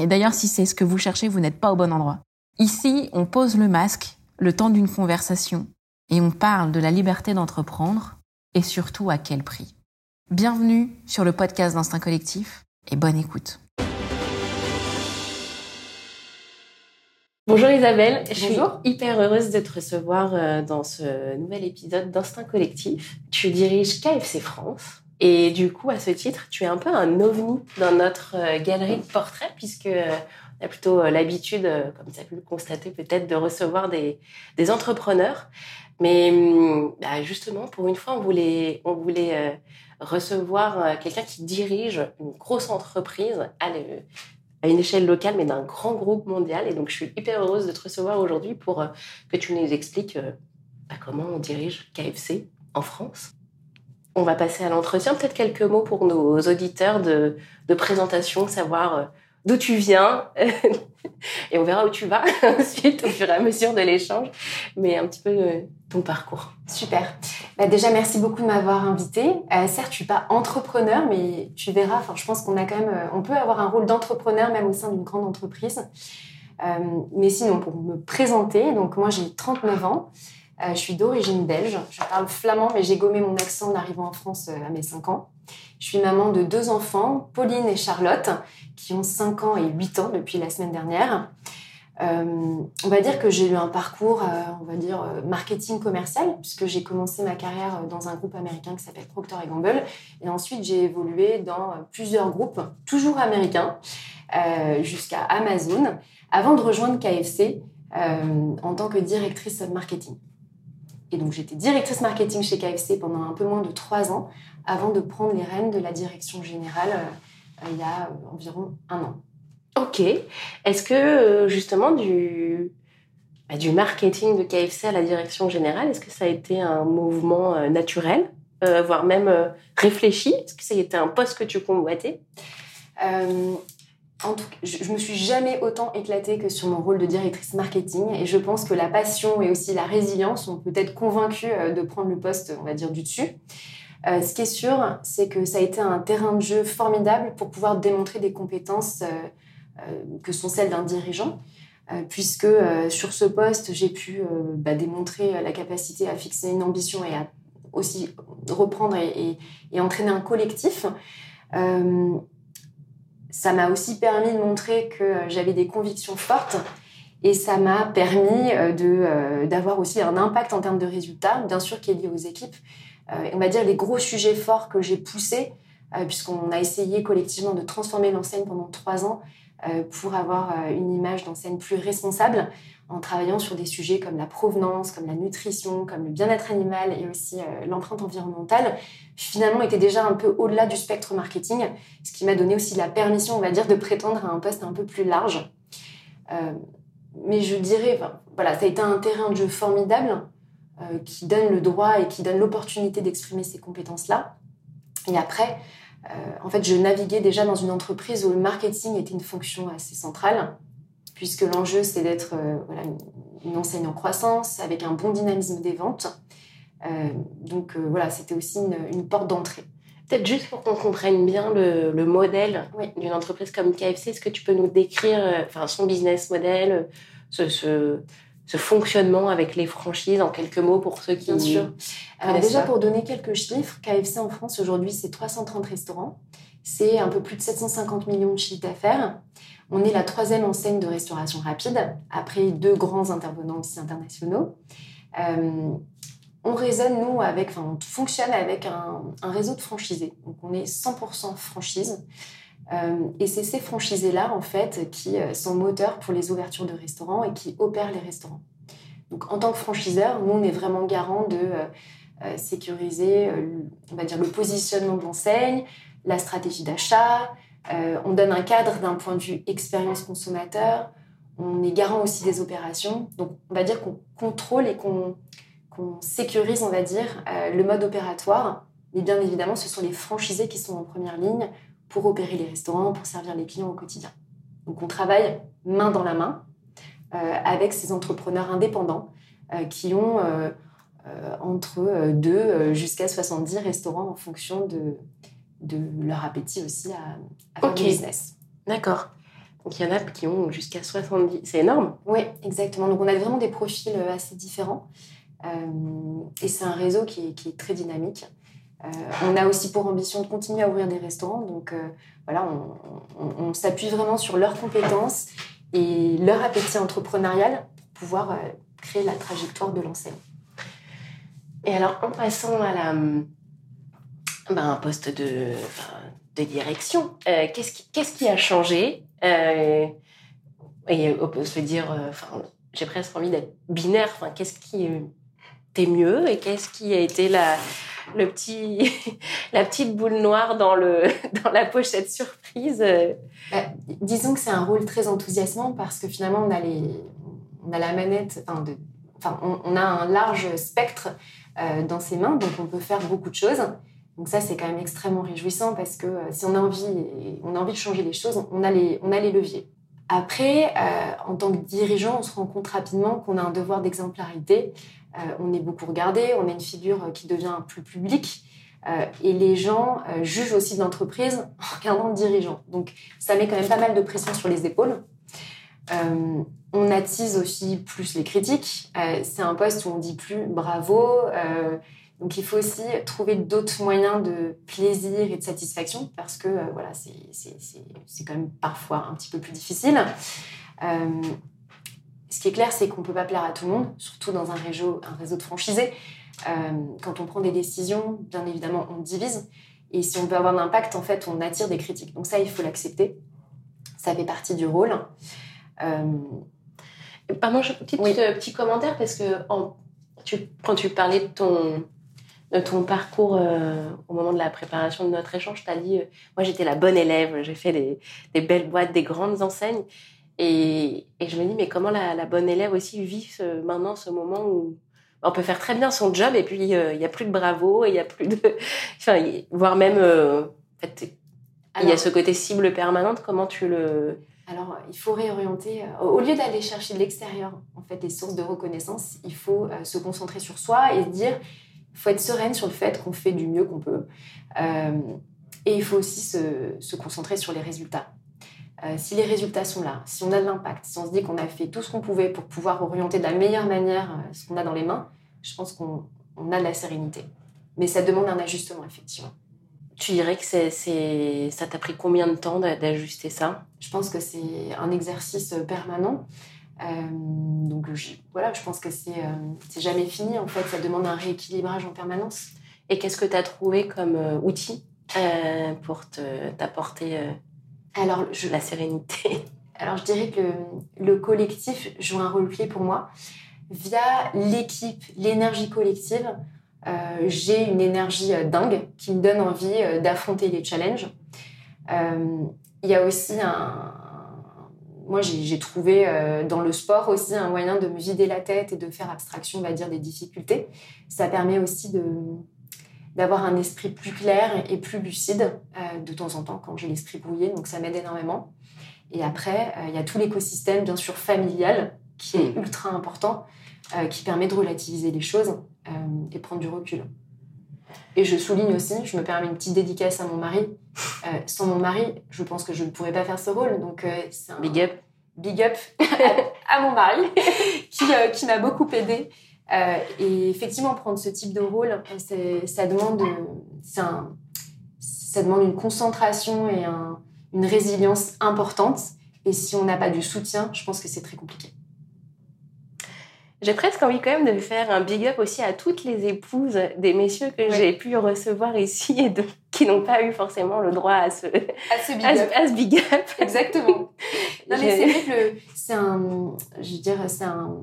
Et d'ailleurs, si c'est ce que vous cherchez, vous n'êtes pas au bon endroit. Ici, on pose le masque le temps d'une conversation et on parle de la liberté d'entreprendre et surtout à quel prix. Bienvenue sur le podcast d'Instinct Collectif et bonne écoute. Bonjour Isabelle, je suis hyper heureuse de te recevoir euh, dans ce nouvel épisode d'Instinct Collectif. Tu diriges KFC France et du coup à ce titre tu es un peu un ovni dans notre euh, galerie de portraits puisque euh, on a plutôt l'habitude, comme tu as pu le constater peut-être, de recevoir des, des entrepreneurs. Mais hum, bah, justement, pour une fois, on voulait, on voulait recevoir quelqu'un qui dirige une grosse entreprise à, une échelle locale, mais d'un grand groupe mondial. Et donc, je suis hyper heureuse de te recevoir aujourd'hui pour euh, que tu nous expliques euh, bah, comment on dirige KFC en France. On va passer à l'entretien. Peut-être quelques mots pour nos auditeurs de, de présentation, savoir euh, d'où tu viens et on verra où tu vas ensuite au fur et à mesure de l'échange, mais un petit peu ton parcours. Super. Bah déjà, merci beaucoup de m'avoir invité. Euh, certes, je suis pas entrepreneur, mais tu verras. Enfin, je pense qu'on a quand même, euh, on peut avoir un rôle d'entrepreneur même au sein d'une grande entreprise. Euh, mais sinon, pour me présenter, donc moi j'ai 39 ans. Euh, je suis d'origine belge. Je parle flamand, mais j'ai gommé mon accent en arrivant en France à mes 5 ans. Je suis maman de deux enfants, Pauline et Charlotte, qui ont 5 ans et 8 ans depuis la semaine dernière. Euh, on va dire que j'ai eu un parcours, euh, on va dire, euh, marketing commercial, puisque j'ai commencé ma carrière dans un groupe américain qui s'appelle Procter Gamble. Et ensuite, j'ai évolué dans plusieurs groupes, toujours américains, jusqu'à Amazon, avant de rejoindre KFC en tant que directrice marketing. Et donc, j'étais directrice marketing chez KFC pendant un peu moins de trois ans, avant de prendre les rênes de la direction générale il y a environ un an. Ok. Est-ce que euh, justement du, bah, du marketing de KFC à la direction générale, est-ce que ça a été un mouvement euh, naturel, euh, voire même réfléchi? Est-ce que ça a été un poste que tu convoitais? En tout je, je me suis jamais autant éclatée que sur mon rôle de directrice marketing et je pense que la passion et aussi la résilience ont peut-être convaincu de prendre le poste, on va dire, du dessus. ce qui est sûr, c'est que ça a été un terrain de jeu formidable pour pouvoir démontrer des compétences euh, que sont celles d'un dirigeant, euh, puisque euh, sur ce poste, j'ai pu bah, démontrer la capacité à fixer une ambition et à aussi reprendre et, entraîner un collectif. Ça m'a aussi permis de montrer que j'avais des convictions fortes et ça m'a permis de d'avoir aussi un impact en termes de résultats, bien sûr qui est lié aux équipes. on va dire les gros sujets forts que j'ai poussés, puisqu'on a essayé collectivement de transformer l'enseigne pendant trois ans euh, pour avoir euh, une image d'enseigne plus responsable en travaillant sur des sujets comme la provenance, comme la nutrition, comme le bien-être animal et aussi euh, l'empreinte environnementale, finalement était déjà un peu au-delà du spectre marketing, ce qui m'a donné aussi la permission, on va dire, de prétendre à un poste un peu plus large. mais je dirais, voilà, ça a été un terrain de jeu formidable qui donne le droit et qui donne l'opportunité d'exprimer ces compétences-là. Et après, euh, en fait, je naviguais déjà dans une entreprise où le marketing était une fonction assez centrale, puisque l'enjeu, c'est d'être euh, une enseigne en croissance, avec un bon dynamisme des ventes. Euh, donc voilà, c'était aussi une, porte d'entrée. Peut-être juste pour qu'on comprenne bien le, modèle d'une entreprise comme KFC, est-ce que tu peux nous décrire enfin, son business model, ce, ce fonctionnement avec les franchises en quelques mots pour ceux qui... Bien sûr. Alors déjà, pour donner quelques chiffres, KFC en France aujourd'hui, c'est 330 restaurants. C'est un peu plus de 750 millions de chiffres d'affaires. On est la troisième enseigne de restauration rapide, après deux grands intervenants aussi internationaux. Euh, on raisonne, nous, avec, enfin, on fonctionne avec un, un, réseau de franchisés. Donc, on est 100% franchise. Euh, et c'est ces franchisés-là, en fait, qui euh, sont moteurs pour les ouvertures de restaurants et qui opèrent les restaurants. Donc, en tant que franchiseur, nous, on est vraiment garant de euh, sécuriser, on va dire, le positionnement de l'enseigne, la stratégie d'achat. on donne un cadre d'un point de vue expérience consommateur. on est garant aussi des opérations. Donc, on va dire qu'on contrôle et qu'on sécurise, on va dire, le mode opératoire. Mais bien évidemment, ce sont les franchisés qui sont en première ligne pour opérer les restaurants, pour servir les clients au quotidien. Donc, on travaille main dans la main avec ces entrepreneurs indépendants qui ont euh, entre 2 euh, euh, jusqu'à 70 restaurants en fonction de, de leur appétit aussi à, à faire du business. D'accord. Donc il y en a qui ont jusqu'à 70. C'est énorme. Oui, exactement. Donc on a vraiment des profils assez différents. et c'est un réseau qui est, qui est très dynamique. On a aussi pour ambition de continuer à ouvrir des restaurants. Donc voilà, on, s'appuie vraiment sur leurs compétences et leur appétit entrepreneurial pour pouvoir créer la trajectoire de l'enseigne. Et alors, en passant à la, ben, un poste de, direction, euh, qu'est-ce qui, qui a changé euh, Et on peut se dire, euh, j'ai presque envie d'être binaire. Qu'est-ce qui était mieux et qu'est-ce qui a été la, le petit, la petite boule noire dans, le, dans la pochette surprise bah, Disons que c'est un rôle très enthousiasmant parce que finalement, on a, les, on a la manette, enfin, de, enfin on, a un large spectre euh, dans ses mains, donc on peut faire beaucoup de choses. Donc ça, c'est quand même extrêmement réjouissant parce que euh, si on a envie, on a envie de changer les choses, on a les, on a les leviers. Après, euh, en tant que dirigeant, on se rend compte rapidement qu'on a un devoir d'exemplarité. On est beaucoup regardé, on a une figure qui devient plus publique. et les gens jugent aussi l'entreprise en regardant le dirigeant. Donc ça met quand même pas mal de pression sur les épaules. Euh, on attise aussi plus les critiques. Euh, c'est un poste où on dit plus bravo. Euh, donc il faut aussi trouver d'autres moyens de plaisir et de satisfaction parce que voilà, c'est quand même parfois un petit peu plus difficile. Ce qui est clair, c'est qu'on ne peut pas plaire à tout le monde, surtout dans un réseau, un réseau de franchisés. quand on prend des décisions, bien évidemment, on divise. Et si on veut avoir un impact, en fait, on attire des critiques. Donc ça, il faut l'accepter. Ça fait partie du rôle. Euh... Pardon, petit, euh, petit commentaire parce que tu, quand tu parlais de ton, de ton parcours euh, au moment de la préparation de notre échange, tu as dit euh, Moi, j'étais la bonne élève, j'ai fait des, des, belles boîtes, des grandes enseignes. Et, et je me dis Mais comment la, la bonne élève aussi vit ce, maintenant ce moment où on peut faire très bien son job et puis il n'y a plus de bravo, il y a plus de. Enfin, voire même. en fait, il y a ce côté cible permanente. Comment tu le alors, il faut réorienter. Euh, au lieu d'aller chercher de l'extérieur, en fait, des sources de reconnaissance, il faut euh, se concentrer sur soi et se dire, il faut être sereine sur le fait qu'on fait du mieux qu'on peut. Euh, et il faut aussi se, concentrer sur les résultats. Si les résultats sont là, si on a de l'impact, si on se dit qu'on a fait tout ce qu'on pouvait pour pouvoir orienter de la meilleure manière ce qu'on a dans les mains, je pense qu'on a de la sérénité. Mais ça demande un ajustement, effectivement. Tu dirais que c'est, ça t'a pris combien de temps d'ajuster ça? Je pense que c'est un exercice permanent. Euh, donc voilà, je pense que c'est, euh, c'est jamais fini. En fait, ça demande un rééquilibrage en permanence. Et qu'est-ce que tu as trouvé comme euh, outil pour te, t'apporter Alors, je, la sérénité Alors, je dirais que le, le collectif joue un rôle clé pour moi. Via l'équipe, l'énergie collective, euh, j'ai une énergie euh, dingue qui me donne envie euh, d'affronter les challenges. Il y a aussi un, moi, j'ai trouvé dans le sport aussi un moyen de me vider la tête et de faire abstraction, on va dire, des difficultés. Ça permet aussi de d'avoir un esprit plus clair et plus lucide de temps en temps quand j'ai l'esprit brouillé, donc ça m'aide énormément. Et après, il y a tout l'écosystème, bien sûr, familial, qui est mmh. ultra important, qui permet de relativiser les choses euh, et prendre du recul. Et je souligne aussi, je me permets une petite dédicace à mon mari. Euh, sans mon mari, je pense que je ne pourrais pas faire ce rôle. Donc, euh, c'est un big up, big up à, mon mari qui, qui m'a beaucoup aidé. et effectivement, prendre ce type de rôle, ça demande, un, ça demande une concentration et un, une résilience importante. Et si on n'a pas du soutien, je pense que c'est très compliqué. J'ai presque envie quand même de faire un big up aussi à toutes les épouses des messieurs que j'ai pu recevoir ici et qui n'ont pas eu forcément le droit à ce, à ce big, up. À ce big up. Exactement. non, mais c'est vrai que c'est un, je veux dire, c'est un,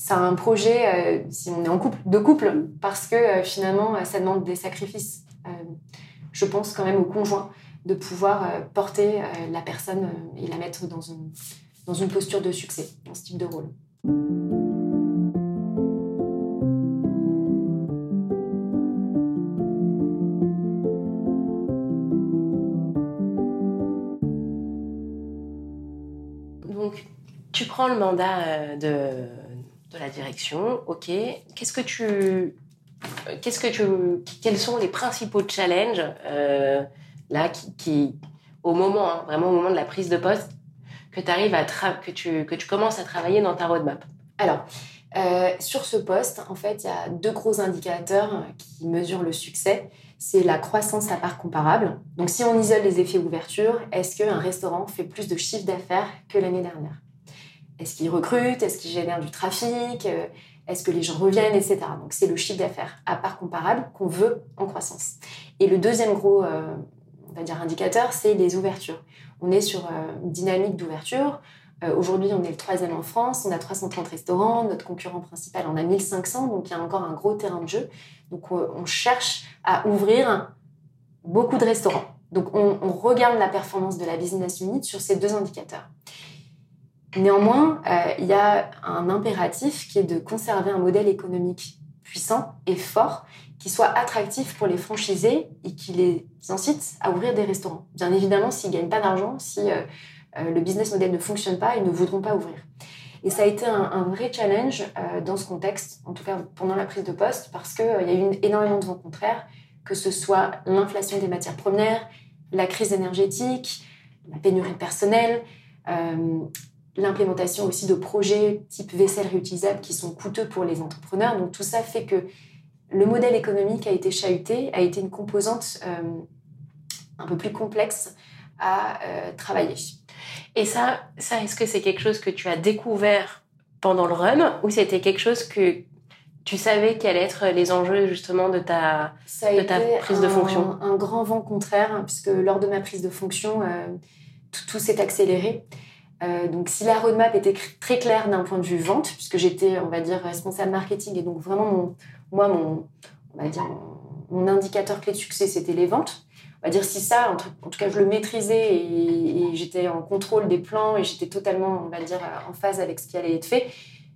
c'est un projet, euh, si on est en couple, de couple, parce que euh, finalement, euh, ça demande des sacrifices. je pense quand même au conjoint de pouvoir porter la personne et la mettre dans une dans une posture de succès dans ce type de rôle. Donc, tu prends le mandat de, de la direction, ok. Qu'est-ce que tu, qu'est-ce que tu, quels sont les principaux challenges euh, là qui, au moment, hein, vraiment au moment de la prise de poste, que tu arrives à que tu que tu commences à travailler dans ta roadmap? Alors. Euh, sur ce poste, en fait, il y a deux gros indicateurs qui mesurent le succès. C'est la croissance à part comparable. Donc, si on isole les effets ouverture, est-ce qu'un restaurant fait plus de chiffre d'affaires que l'année dernière? Est-ce qu'il recrute Est-ce qu'il génère du trafic? Euh, Est-ce que les gens reviennent, etc. Donc, c'est le chiffre d'affaires à part comparable qu'on veut en croissance. Et le deuxième gros, euh, on va dire, indicateur, c'est les ouvertures. On est sur une dynamique d'ouverture. Euh, aujourd'hui, on est le troisième en France, on a 330 restaurants, notre concurrent principal en a 1500, donc il y a encore un gros terrain de jeu. Donc euh, on cherche à ouvrir beaucoup de restaurants. Donc on, regarde la performance de la business unit sur ces deux indicateurs. Néanmoins, euh, il y a un impératif qui est de conserver un modèle économique puissant et fort qui soit attractif pour les franchisés et qui les incite à ouvrir des restaurants. Bien évidemment, s'ils gagnent pas d'argent, si euh, le business model ne fonctionne pas, ils ne voudront pas ouvrir. Et ça a été un, vrai challenge euh, dans ce contexte, en tout cas pendant la prise de poste, parce qu'il euh, y a eu énormément de vents contraires, que ce soit l'inflation des matières premières, la crise énergétique, la pénurie de personnel, l'implémentation aussi de projets type vaisselle réutilisable qui sont coûteux pour les entrepreneurs. Donc tout ça fait que le modèle économique a été chahuté, a été une composante un peu plus complexe à travailler. Et ça, ça est-ce que c'est quelque chose que tu as découvert pendant le run ou c'était quelque chose que tu savais qu'allaient être les enjeux justement de ta, de ta prise de fonction? un grand vent contraire, hein, puisque lors de ma prise de fonction, euh, tout, s'est accéléré. Euh, donc, si la roadmap était très claire d'un point de vue vente, puisque j'étais, on va dire, responsable marketing, et donc vraiment, mon, moi, mon, on va dire, indicateur clé de succès, c'était les ventes on va dire si ça, en tout cas, je le maîtrisais et, j'étais en contrôle des plans et j'étais totalement, on va dire, en phase avec ce qui allait être fait.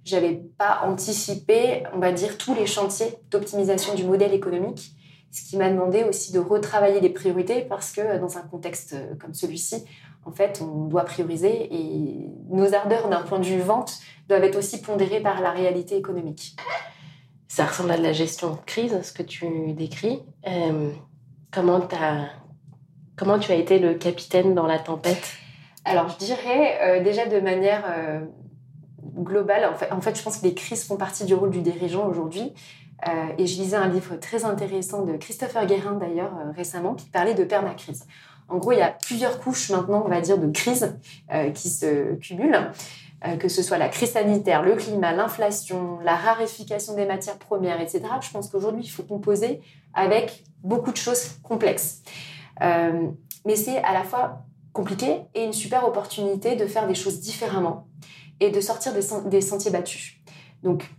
J'avais pas anticipé, on va dire, tous les chantiers d'optimisation du modèle économique, ce qui m'a demandé aussi de retravailler les priorités parce que dans un contexte comme celui-ci, en fait, on doit prioriser et nos ardeurs d'un point de vue vente doivent être aussi pondérées par la réalité économique. Ça ressemble à de la gestion de crise, ce que tu décris. Euh, Comment, as, comment tu as été le capitaine dans la tempête? Alors, je dirais euh, déjà de manière euh, globale, en fait, en fait, je pense que les crises font partie du rôle du dirigeant aujourd'hui. Et je lisais un livre très intéressant de Christopher Guérin, d'ailleurs, récemment, qui parlait de permacrise. En gros, il y a plusieurs couches maintenant, on va dire, de crise qui se cumulent. Euh, que ce soit la crise sanitaire, le climat, l'inflation, la raréfication des matières premières, etc. Je pense qu'aujourd'hui, il faut composer avec beaucoup de choses complexes. Euh, mais c'est à la fois compliqué et une super opportunité de faire des choses différemment et de sortir des sentiers battus. Donc,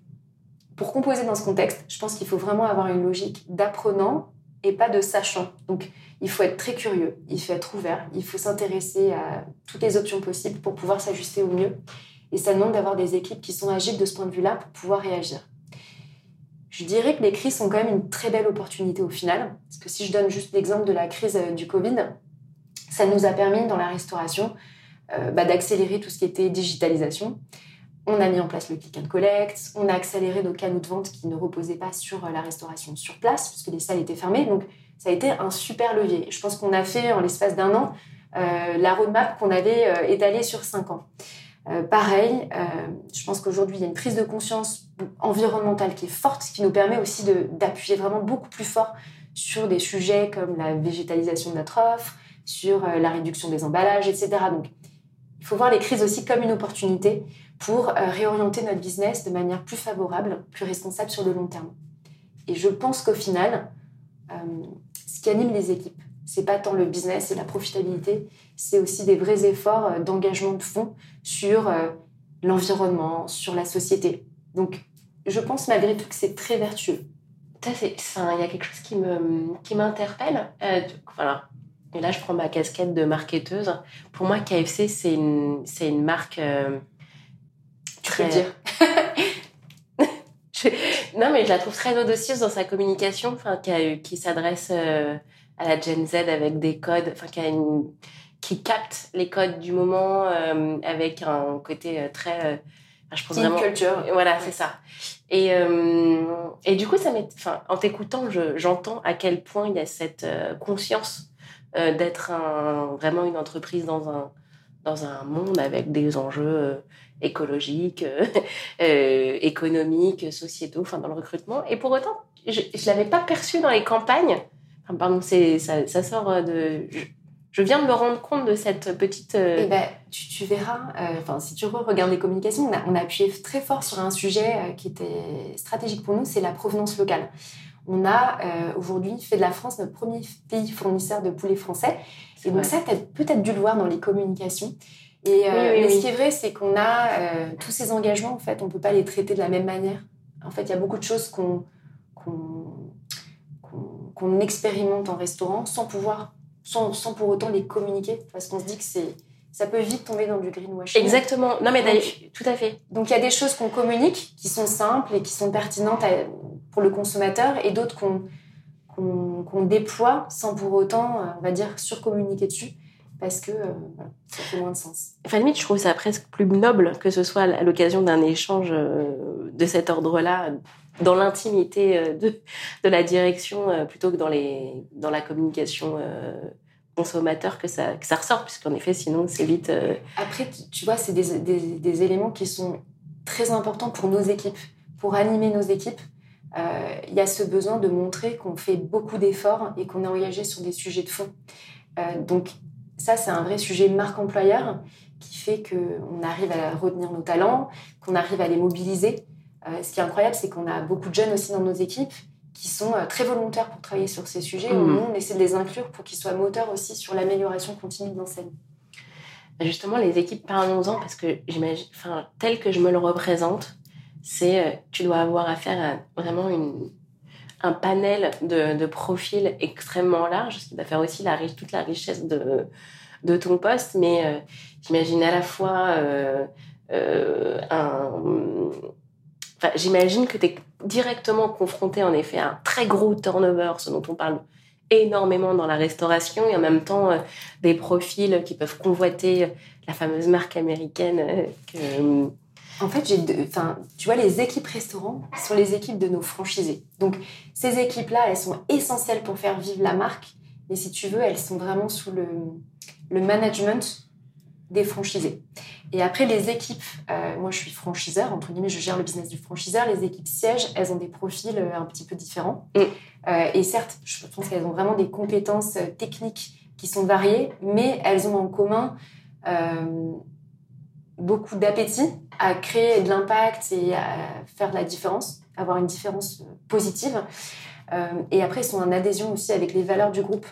pour composer dans ce contexte, je pense qu'il faut vraiment avoir une logique d'apprenant et pas de sachant. Donc, il faut être très curieux, il faut être ouvert, il faut s'intéresser à toutes les options possibles pour pouvoir s'ajuster au mieux et ça demande d'avoir des équipes qui sont agiles de ce point de vue-là pour pouvoir réagir. Je dirais que les crises sont quand même une très belle opportunité au final. Parce que si je donne juste l'exemple de la crise euh, du Covid, ça nous a permis dans la restauration euh, bah, d'accélérer tout ce qui était digitalisation. On a mis en place le click and collect, on a accéléré nos canaux de vente qui ne reposaient pas sur euh, la restauration sur place, puisque les salles étaient fermées. Donc ça a été un super levier. Je pense qu'on a fait en l'espace d'un an la roadmap qu'on avait étalée sur cinq ans. Euh, pareil, euh, je pense qu'aujourd'hui, il y a une prise de conscience environnementale qui est forte, ce qui nous permet aussi d'appuyer vraiment beaucoup plus fort sur des sujets comme la végétalisation de notre offre, sur euh, la réduction des emballages, etc. Donc, il faut voir les crises aussi comme une opportunité pour réorienter notre business de manière plus favorable, plus responsable sur le long terme. Et je pense qu'au final, ce qui anime les équipes, c'est pas tant le business et la profitabilité, c'est aussi des vrais efforts euh, d'engagement de fonds sur euh, l'environnement, sur la société. Donc, je pense malgré tout que c'est très vertueux. Il y a quelque chose qui me, qui m'interpelle. Euh, voilà. et là je prends ma casquette de marketeuse, pour moi KFC c'est une, c'est une marque euh, très... dire. non mais je la trouve très audacieuse dans sa communication, enfin, qui, qui s'adresse euh, à la Gen Z avec des codes, enfin qui, a une, qui capte les codes du moment euh, avec un côté très je pense vraiment. culture. Voilà, c'est ça. Et, euh, et du coup, ça enfin, en t'écoutant, j'entends à quel point il y a cette euh, conscience euh, d'être un, vraiment une entreprise dans un, dans un monde avec des enjeux écologiques, économiques, sociétaux, enfin, dans le recrutement. Et pour autant, je ne l'avais pas perçu dans les campagnes. Enfin, pardon, ça, ça sort de je viens de me rendre compte de cette petite. Euh, eh ben, tu, tu verras. Euh, si tu regardes les communications, on a, on a, appuyé très fort sur un sujet euh, qui était stratégique pour nous, c'est la provenance locale. On a aujourd'hui fait de la France notre premier pays fournisseur de poulet français. Et donc ça, tu as peut-être dû le voir dans les communications. Et mais ce qui est vrai, c'est qu'on a tous ces engagements, en fait, on peut pas les traiter de la même manière. En fait, il y a beaucoup de choses qu'on qu'on expérimente en restaurant sans pouvoir sans, sans pour autant les communiquer, parce qu'on se dit que c'est ça peut vite tomber dans du greenwashing. Exactement. Non, mais d'ailleurs, tout à fait. Donc, il y a des choses qu'on communique qui sont simples et qui sont pertinentes pour le consommateur et d'autres qu'on qu'on déploie sans pour autant, euh, on va dire, surcommuniquer dessus parce que euh, ça fait moins de sens. Enfin, limite, je trouve ça presque plus noble que ce soit à l'occasion d'un échange euh, de cet ordre-là, dans l'intimité euh, de, de la direction, plutôt que dans, les, dans la communication consommateur que ça, que ça ressort, puisqu'en effet, sinon, c'est vite... Après, tu vois, c'est des, des, des, éléments qui sont très importants pour nos équipes, pour animer nos équipes. Il y a ce besoin de montrer qu'on fait beaucoup d'efforts et qu'on est engagé sur des sujets de fond. donc, ça, c'est un vrai sujet marque employeur qui fait qu'on arrive à retenir nos talents, qu'on arrive à les mobiliser. Euh, ce qui est incroyable, c'est qu'on a beaucoup de jeunes aussi dans nos équipes qui sont euh, très volontaires pour travailler sur ces sujets. Mmh. Nous, on essaie de les inclure pour qu'ils soient moteurs aussi sur l'amélioration continue de l'enseigne. Bah, justement, les équipes, parlons-en, parce que j'imagine, enfin, tel que je me le représente, c'est, euh, tu dois avoir affaire à vraiment une, un panel de, profils extrêmement large, ce qui va faire aussi la, toute la richesse de, ton poste. Mais euh, j'imagine à la fois euh, euh, un... J'imagine que tu es directement confronté en effet à un très gros turnover, ce dont on parle énormément dans la restauration, et en même temps des profils qui peuvent convoiter la fameuse marque américaine que en fait, j'ai, enfin, tu vois, les équipes restaurants sont les équipes de nos franchisés. Donc, ces équipes-là, elles sont essentielles pour faire vivre la marque. Mais si tu veux, elles sont vraiment sous le, le management des franchisés. Et après, les équipes, euh, moi je suis franchiseur, entre guillemets, je gère le business du franchiseur. Les équipes sièges, elles ont des profils euh, un petit peu différents. Mm. Euh, et certes, je pense qu'elles ont vraiment des compétences techniques qui sont variées, mais elles ont en commun beaucoup d'appétit à créer de l'impact et à faire la différence, avoir une différence positive. Euh, et après, ils sont en adhésion aussi avec les valeurs du groupe.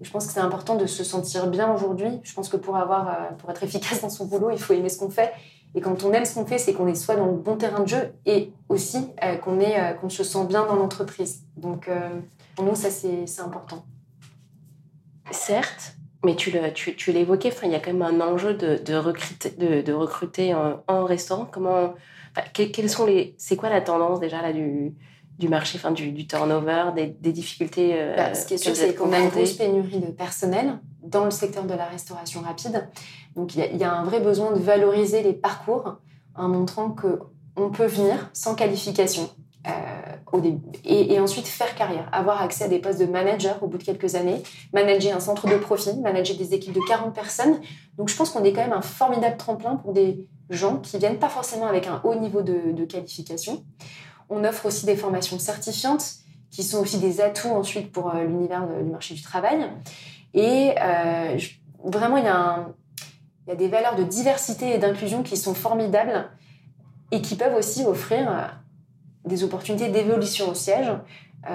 je pense que c'est important de se sentir bien aujourd'hui. Je pense que pour, avoir, euh, pour être efficace dans son boulot, il faut aimer ce qu'on fait. Et quand on aime ce qu'on fait, c'est qu'on est soit dans le bon terrain de jeu et aussi euh, qu'on est qu'on se sent bien dans l'entreprise. Donc pour nous, ça c'est important. Certes, mais tu, tu, tu l'évoquais, enfin, il y a quand même un enjeu de, de recruter, de, de recruter en, en, restaurant. Comment, quels sont les, c'est quoi la tendance déjà là du, du marché, enfin, du, du turnover, des, des difficultés euh, bah, Ce qui est sûr, c'est qu'on a une grosse pénurie de personnel dans le secteur de la restauration rapide. Donc, il y, y, a un vrai besoin de valoriser les parcours en montrant que on peut venir sans qualification euh, Et, ensuite faire carrière, avoir accès à des postes de manager au bout de quelques années, manager un centre de profit, manager des équipes de 40 personnes. Donc je pense qu'on est quand même un formidable tremplin pour des gens qui viennent pas forcément avec un haut niveau de, qualification. On offre aussi des formations certifiantes qui sont aussi des atouts ensuite pour euh, l'univers du marché du travail. Et euh, vraiment, il y, a un, il y a des valeurs de diversité et d'inclusion qui sont formidables et qui peuvent aussi offrir des opportunités d'évolution au siège. Euh,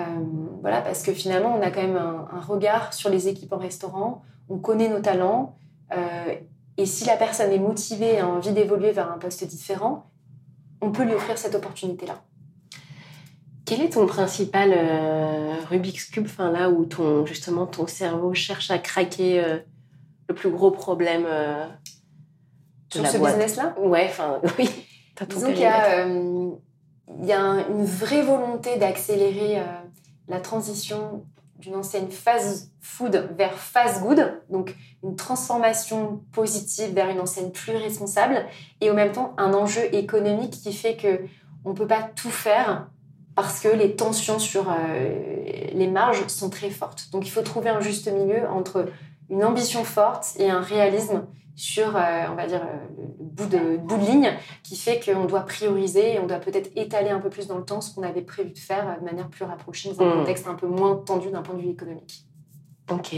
voilà, parce que finalement, on a quand même un, regard sur les équipes en restaurant, on connaît nos talents, euh, et si la personne est motivée et a envie d'évoluer vers un poste différent, on peut lui offrir cette opportunité-là. Quel est ton principal euh, Rubik's Cube, enfin là où ton, justement ton cerveau cherche à craquer le plus gros problème de Sur ce business-là? Ouais, enfin oui. Disons qu'il y a, il y a une vraie volonté d'accélérer la transition d'une ancienne fast food vers fast good, donc une transformation positive vers une enseigne plus responsable, et en même temps un enjeu économique qui fait que on peut pas tout faire parce que les tensions sur euh, les marges sont très fortes. Donc il faut trouver un juste milieu entre une ambition forte et un réalisme sur, euh, on va dire, euh, le bout de, bout de ligne qui fait qu'on doit prioriser et on doit peut-être étaler un peu plus dans le temps ce qu'on avait prévu de faire de manière plus rapprochée dans un hmm. contexte un peu moins tendu d'un point de vue économique. Ok.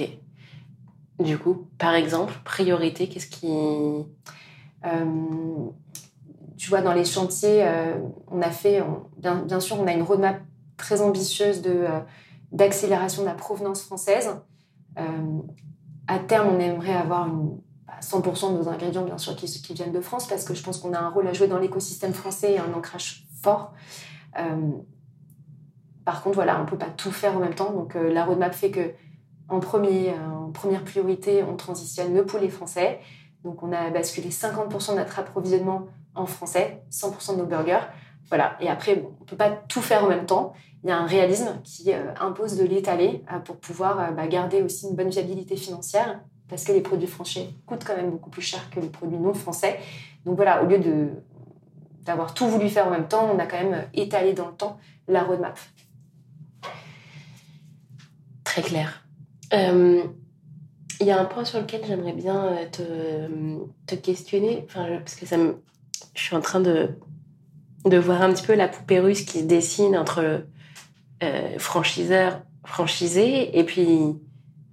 Du coup, par exemple, priorité, qu'est-ce qui... tu vois, dans les chantiers, on a fait, bien, bien, sûr, on a une roadmap très ambitieuse de, d'accélération de la provenance française. à terme, on aimerait avoir une 100% de nos ingrédients, bien sûr, qui, qui, viennent de France, parce que je pense qu'on a un rôle à jouer dans l'écosystème français et un ancrage fort. Euh, par contre, voilà, on ne peut pas tout faire en même temps. Donc, euh, la roadmap fait que, en, premier, euh, première priorité, on transitionne le poulet français. Donc, on a basculé 50% de notre approvisionnement en français, 100% de nos burgers. Voilà. Et après, on ne peut pas tout faire en même temps. Il y a un réalisme qui impose de l'étaler pour pouvoir bah, garder aussi une bonne viabilité financière parce que les produits français coûtent quand même beaucoup plus cher que les produits non français. Donc voilà, au lieu de d'avoir tout voulu faire en même temps, on a quand même étalé dans le temps la roadmap. Très clair. Euh, il y a un point sur lequel j'aimerais bien euh, te, te, questionner, enfin, parce que ça je suis en train de, de voir un petit peu la poupée russe qui se dessine entre euh, franchiseurs, franchisés, et puis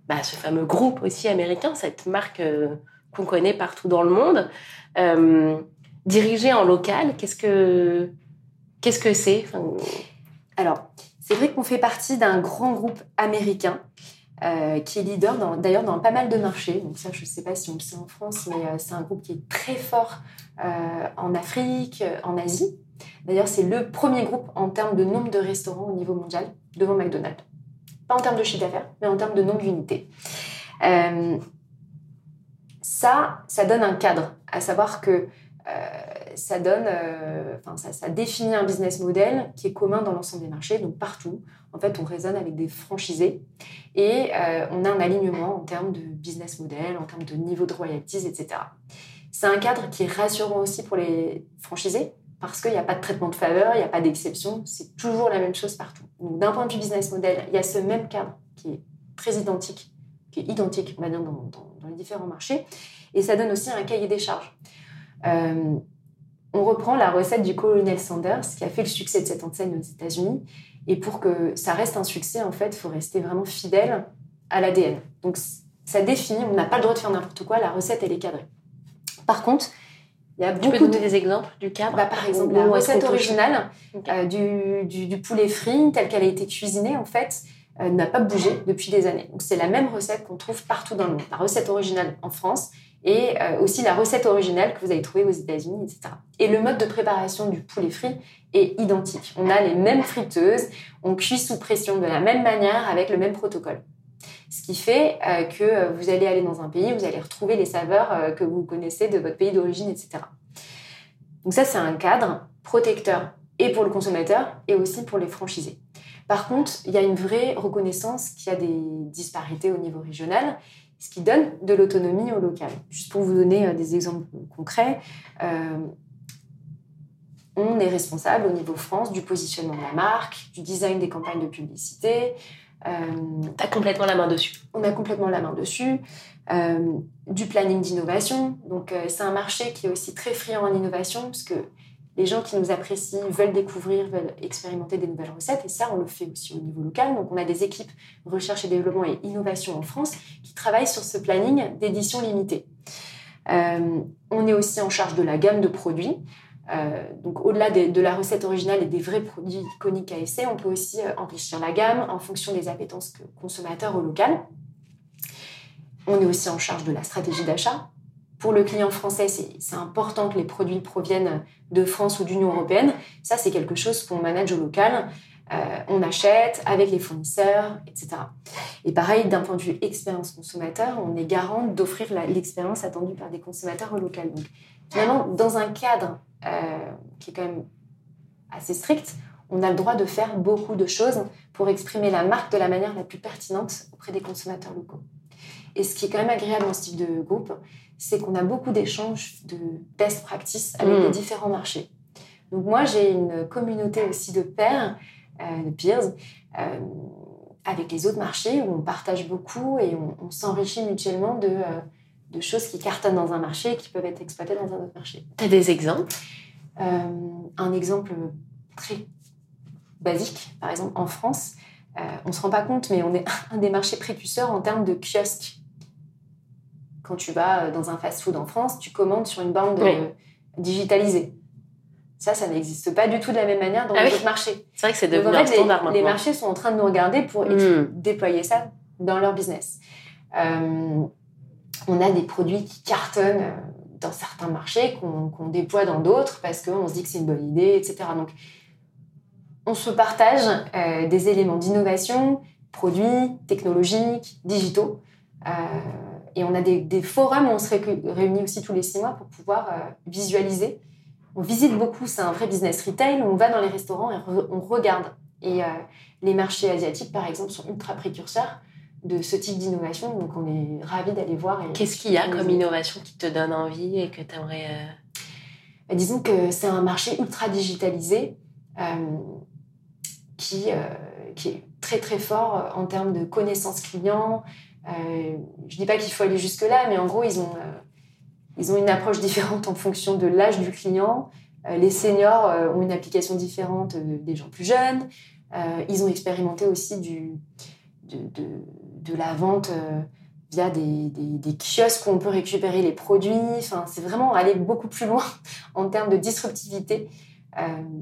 bah, ce fameux groupe aussi américain, cette marque euh, qu'on connaît partout dans le monde, euh, dirigée en local, qu'est-ce que qu'est-ce que c'est? Alors, c'est vrai qu'on fait partie d'un grand groupe américain euh, qui est leader d'ailleurs dans pas mal de marchés. Donc ça, je ne sais pas si on le sait en France, mais c'est un groupe qui est très fort en Afrique, en Asie. D'ailleurs, c'est le premier groupe en termes de nombre de restaurants au niveau mondial, devant McDonald's. Pas en termes de chiffre d'affaires, mais en termes de nombre d'unités. Euh, ça, ça donne un cadre, à savoir que euh, ça donne, euh, enfin, ça, ça, définit un business model qui est commun dans l'ensemble des marchés, donc partout. En fait, on raisonne avec des franchisés et on a un alignement en termes de business model, en termes de niveau de royalties, etc. C'est un cadre qui est rassurant aussi pour les franchisés parce qu'il n'y a pas de traitement de faveur, il n'y a pas d'exception, c'est toujours la même chose partout. D'un point de vue business model, il y a ce même cadre qui est très identique, qui est identique dans, dans, les différents marchés, et ça donne aussi un cahier des charges. Euh, on reprend la recette du colonel Sanders qui a fait le succès de cette enseigne aux États-Unis, et pour que ça reste un succès, en fait, il faut rester vraiment fidèle à l'ADN. Donc ça définit, on n'a pas le droit de faire n'importe quoi, la recette elle est cadrée. Par contre, il y a beaucoup tu peux donner des exemples du cadre bah, Par exemple, la recette originale euh, du, du, poulet frit, telle qu'elle a été cuisinée, en fait, euh, n'a pas bougé depuis des années. Donc, c'est la même recette qu'on trouve partout dans le monde. La recette originale en France et euh, aussi la recette originale que vous avez trouvée aux États-Unis, etc. Et le mode de préparation du poulet frit est identique. On a les mêmes friteuses, on cuit sous pression de la même manière avec le même protocole. Ce qui fait euh, que vous allez aller dans un pays, vous allez retrouver les saveurs euh, que vous connaissez de votre pays d'origine, etc. Donc ça, c'est un cadre protecteur et pour le consommateur et aussi pour les franchisés. Par contre, il y a une vraie reconnaissance qu'il y a des disparités au niveau régional, ce qui donne de l'autonomie au local. Juste pour vous donner euh, des exemples concrets, on est responsable au niveau France du positionnement de la marque, du design des campagnes de publicité, euh, T'as complètement la main dessus. On a complètement la main dessus. Euh, du planning d'innovation. Donc, euh, c'est un marché qui est aussi très friand en innovation, parce que les gens qui nous apprécient veulent découvrir, veulent expérimenter des nouvelles recettes, et ça, on le fait aussi au niveau local. Donc, on a des équipes recherche et développement et innovation en France qui travaillent sur ce planning d'édition limitée. on est aussi en charge de la gamme de produits. Euh, donc au-delà de, la recette originale et des vrais produits iconiques KFC, on peut aussi euh, enrichir la gamme en fonction des appétences consommateurs au local. On est aussi en charge de la stratégie d'achat. Pour le client français, c'est important que les produits proviennent de France ou d'Union européenne. Ça, c'est quelque chose qu'on manage au local. on achète avec les fournisseurs, etc. Et pareil, d'un point de vue expérience consommateur, on est garant d'offrir l'expérience attendue par des consommateurs au local. Donc, finalement, dans un cadre qui est quand même assez strict, on a le droit de faire beaucoup de choses pour exprimer la marque de la manière la plus pertinente auprès des consommateurs locaux. Et ce qui est quand même agréable dans ce type de groupe, c'est qu'on a beaucoup d'échanges de best practice avec les mm. différents marchés. Donc moi, j'ai une communauté aussi de pairs, euh, de peers, euh, avec les autres marchés où on partage beaucoup et on, s'enrichit mutuellement de, euh, de, choses qui cartonnent dans un marché et qui peuvent être exploitées dans un autre marché. Tu as des exemples? Un exemple très basique, par exemple en France, on ne se rend pas compte, mais on est un des marchés précurseurs en termes de kiosques quand tu vas euh, dans un fast-food en France, tu commandes sur une bande euh, digitalisée. Ça, ça n'existe pas du tout de la même manière dans ah les autres marchés. C'est vrai que c'est devenu un standard les, Les marchés sont en train de nous regarder pour hmm. déployer ça dans leur business. Euh, on a des produits qui cartonnent dans certains marchés, qu'on déploie dans d'autres parce qu'on se dit que c'est une bonne idée, etc. Donc, on se partage des éléments d'innovation, produits, technologiques, digitaux. Et on a des, forums où on se réunit aussi tous les six mois pour pouvoir euh, visualiser. On visite beaucoup, c'est un vrai business retail. On va dans les restaurants et on regarde. Et euh, les marchés asiatiques, par exemple, sont ultra précurseurs de ce type d'innovation. Donc on est ravis d'aller voir. Qu'est-ce qu'il y a comme innovation qui te donne envie et que tu aimerais... Euh, bah, disons que c'est un marché ultra digitalisé qui, qui est très très fort en termes de connaissances clients, euh, je dis pas qu'il faut aller jusque-là, mais en gros, ils ont, euh, ils ont une approche différente en fonction de l'âge du client. Euh, les seniors ont une application différente des gens plus jeunes. ils ont expérimenté aussi du, de, de, de la vente via des, kiosques où on peut récupérer les produits. Enfin, c'est vraiment aller beaucoup plus loin en termes de disruptivité.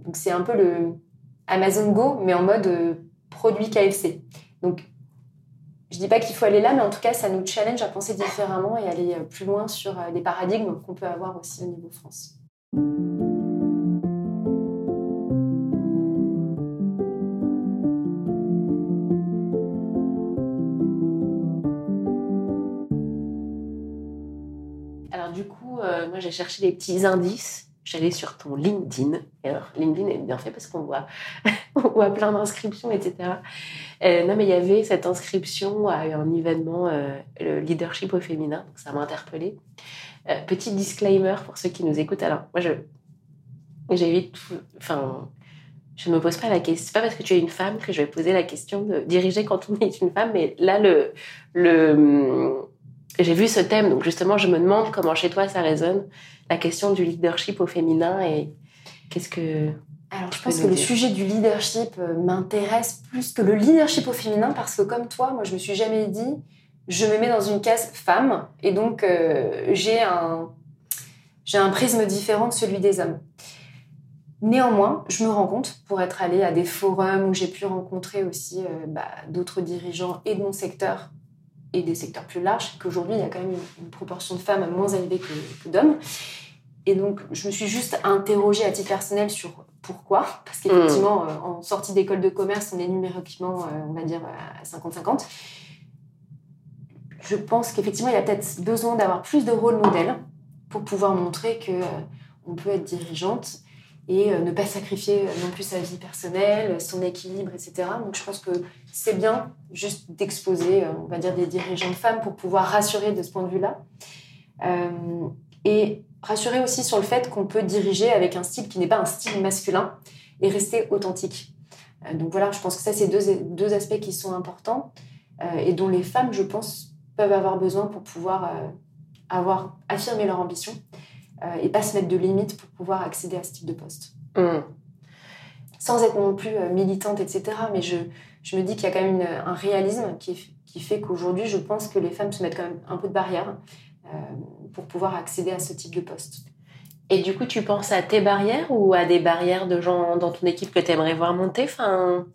donc, c'est un peu le Amazon Go, mais en mode produit KFC. Donc, je dis pas qu'il faut aller là, mais en tout cas, ça nous challenge à penser différemment et aller euh, plus loin sur les euh, paradigmes qu'on peut avoir aussi au niveau France. J'ai cherché des petits indices j'allais sur ton LinkedIn. Alors, LinkedIn est bien fait parce qu'on voit, voit plein d'inscriptions, etc. Euh, non, mais il y avait cette inscription à un événement, euh, le leadership au féminin, donc ça m'a interpellée. Euh, petit disclaimer pour ceux qui nous écoutent. Alors, moi, je, j'évite, enfin, je ne me pose pas la question. C'est pas parce que tu es une femme que je vais poser la question de diriger quand on est une femme, mais là, le, le, j'ai vu ce thème, donc justement, je me demande comment chez toi ça résonne la question du leadership au féminin et qu'est-ce que... Alors, je pense que le sujet du leadership euh, m'intéresse plus que le leadership au féminin parce que comme toi, moi, je me suis jamais dit, je me mets dans une case femme et donc euh, j'ai un, j'ai un prisme différent de celui des hommes. Néanmoins, je me rends compte, pour être allée à des forums où j'ai pu rencontrer aussi euh, bah, d'autres dirigeants et de mon secteur et des secteurs plus larges, qu'aujourd'hui, il y a quand même une, proportion de femmes moins élevée que d'hommes. Et donc, je me suis juste interrogée à titre personnel sur pourquoi. Parce qu'effectivement, hmm. euh, en sortie d'école de commerce, on est numériquement, euh, on va dire, à 50-50. Je pense qu'effectivement, il y a peut-être besoin d'avoir plus de rôle modèle pour pouvoir montrer que euh, on peut être dirigeante et ne pas sacrifier non plus sa vie personnelle, son équilibre, etc. Donc, je pense que c'est bien juste d'exposer, on va dire, des dirigeantes femmes pour pouvoir rassurer de ce point de vue-là. et rassurer aussi sur le fait qu'on peut diriger avec un style qui n'est pas un style masculin et rester authentique. Euh, donc voilà, je pense que ça, c'est deux, aspects qui sont importants euh, et dont les femmes, je pense, peuvent avoir besoin pour pouvoir euh, avoir affirmer leur ambition et pas se mettre de limites pour pouvoir accéder à ce type de poste. Mmh. Sans être non plus militante, etc. Mais je, je me dis qu'il y a quand même un réalisme qui, qui fait qu'aujourd'hui, je pense que les femmes se mettent quand même un peu de barrière pour pouvoir accéder à ce type de poste. Et du coup, tu penses à tes barrières ou à des barrières de gens dans ton équipe que tu aimerais voir monter? Enfin...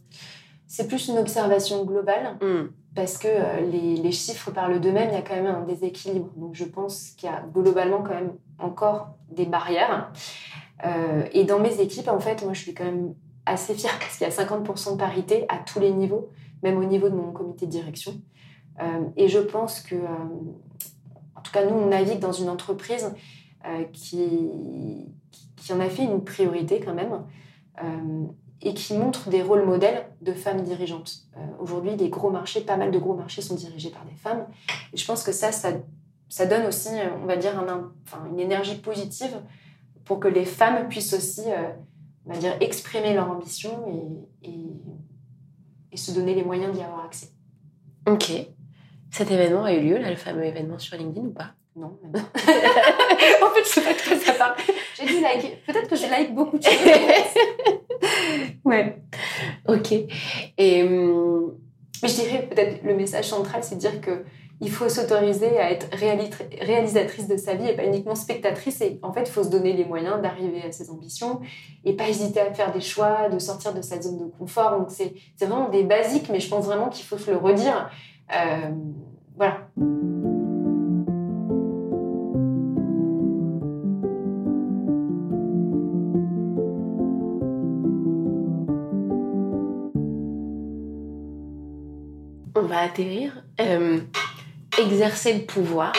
C'est plus une observation globale hmm. Parce que euh, les, chiffres parlent d'eux-mêmes, il y a quand même un déséquilibre. Donc je pense qu'il y a globalement quand même encore des barrières. Euh, et dans mes équipes, en fait, moi je suis quand même assez fière parce qu'il y a 50% de parité à tous les niveaux, même au niveau de mon comité de direction. et je pense que, en tout cas, nous, on navigue dans une entreprise qui, qui en a fait une priorité quand même et qui montre des rôles modèles de femmes dirigeantes. Euh, aujourd'hui, des gros marchés, pas mal de gros marchés sont dirigés par des femmes. Et je pense que ça, ça, donne aussi, on va dire, une énergie positive pour que les femmes puissent aussi, euh, on va dire, exprimer leur ambition et, et, et se donner les moyens d'y avoir accès. Ok. Cet événement a eu lieu, là, le fameux événement sur LinkedIn ou pas? Non, même pas. en fait, je sais pas de quoi ça parle. J'ai dû like. Peut-être que je like beaucoup de choses. ouais. Ok. Et. Hum, Mais je dirais peut-être le message central, c'est de dire que il faut s'autoriser à être réalisatrice de sa vie et pas uniquement spectatrice. Et en fait, il faut se donner les moyens d'arriver à ses ambitions et pas hésiter à faire des choix, de sortir de sa zone de confort. Donc, c'est vraiment des basiques, mais je pense vraiment qu'il faut se le redire. Euh, va atterrir. Euh, exercer le pouvoir.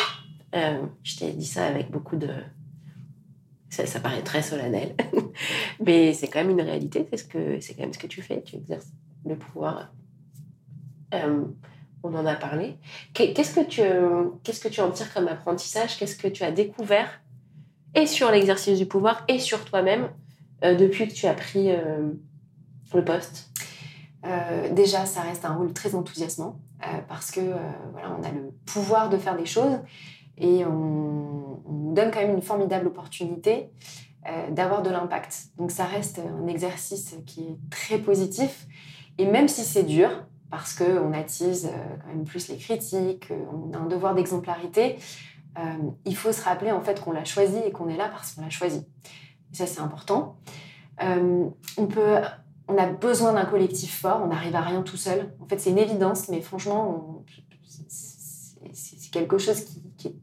Euh, je t'ai dit ça avec beaucoup de. Ça, paraît très solennel, mais c'est quand même une réalité. C'est ce quand même ce que tu fais. Tu exerces le pouvoir. Euh, on en a parlé. Qu'est-ce que tu qu'est-ce que tu en tires comme apprentissage? Qu'est-ce que tu as découvert? Et sur l'exercice du pouvoir et sur toi-même depuis que tu as pris le poste? Euh, déjà, ça reste un rôle très enthousiasmant euh, parce que euh, voilà, on a le pouvoir de faire des choses et on, nous donne quand même une formidable opportunité d'avoir de l'impact. Donc ça reste un exercice qui est très positif et même si c'est dur parce qu'on attise quand même plus les critiques, on a un devoir d'exemplarité, il faut se rappeler en fait qu'on l'a choisi et qu'on est là parce qu'on l'a choisi. Et ça c'est important. on peut on a besoin d'un collectif fort, on n'arrive à rien tout seul. En fait, c'est une évidence, mais franchement, c'est quelque chose qui,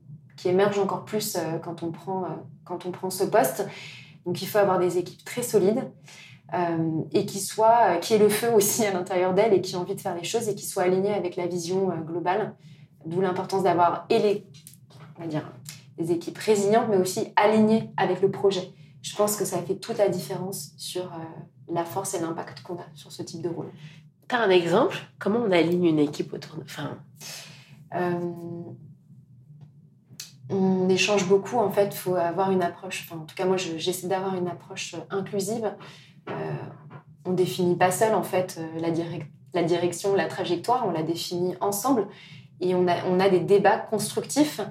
émerge encore plus euh, quand on, prend, euh, quand on prend ce poste. Donc, il faut avoir des équipes très solides euh, et qui soient, qui aient le feu aussi à l'intérieur d'elles et qui aient envie de faire les choses et qui soient alignées avec la vision globale. D'où l'importance d'avoir et les, équipes résilientes, mais aussi alignées avec le projet. Je pense que ça fait toute la différence sur la force et l'impact qu'on a sur ce type de rôle. Tu as un exemple? Comment on aligne une équipe autour de... Enfin... Euh, on échange beaucoup, en fait, il faut avoir une approche, enfin, en tout cas moi j'essaie d'avoir une approche inclusive. Euh, on définit pas seul, en fait, euh, la, la direction, la trajectoire, on la définit ensemble et on a, on a des débats constructifs